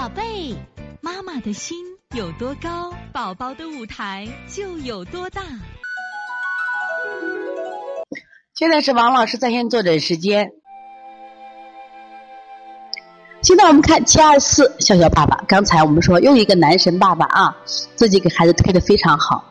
宝贝，妈妈的心有多高，宝宝的舞台就有多大。现在是王老师在线坐诊时间。现在我们看七二四笑笑爸爸，刚才我们说又一个男神爸爸啊，自己给孩子推的非常好。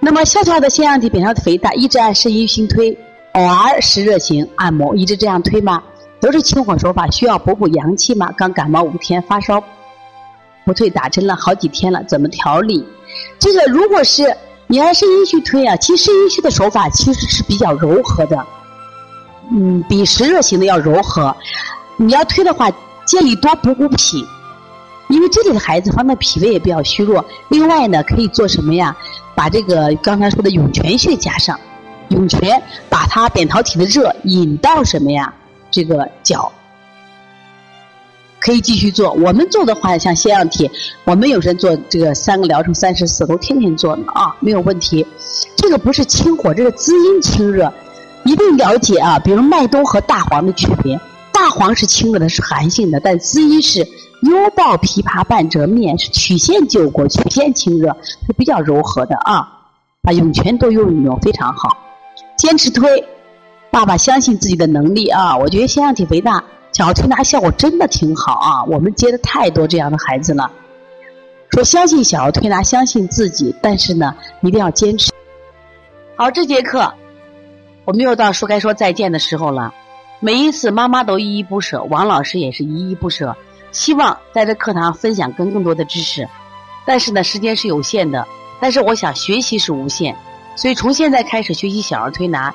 那么笑笑的腺样体扁桃体肥大，一直按肾阴虚推，偶尔湿热型按摩，一直这样推吗？都是清火手法，需要补补阳气吗？刚感冒五天，发烧不退，打针了好几天了，怎么调理？这个如果是你按肾阴虚推啊，其实阴虚的手法其实是比较柔和的，嗯，比湿热型的要柔和。你要推的话，建议多补补脾，因为这里的孩子方面脾胃也比较虚弱。另外呢，可以做什么呀？把这个刚才说的涌泉穴加上，涌泉把它扁桃体的热引到什么呀？这个脚可以继续做。我们做的话，像腺样体，我们有人做这个三个疗程三十四，都天天做呢啊，没有问题。这个不是清火，这是滋阴清热，一定了解啊。比如麦冬和大黄的区别。大黄是清热的，是寒性的，但滋阴是幽抱琵琶半遮面，是曲线救国，曲线清热，是比较柔和的啊。把涌泉多用一用，非常好。坚持推，爸爸相信自己的能力啊！我觉得腺样体肥大，小儿推拿效果真的挺好啊。我们接的太多这样的孩子了。说相信小儿推拿，相信自己，但是呢，一定要坚持。好，这节课我们又到说该说再见的时候了。每一次妈妈都依依不舍，王老师也是依依不舍。希望在这课堂分享更更多的知识，但是呢，时间是有限的。但是我想学习是无限，所以从现在开始学习小儿推拿，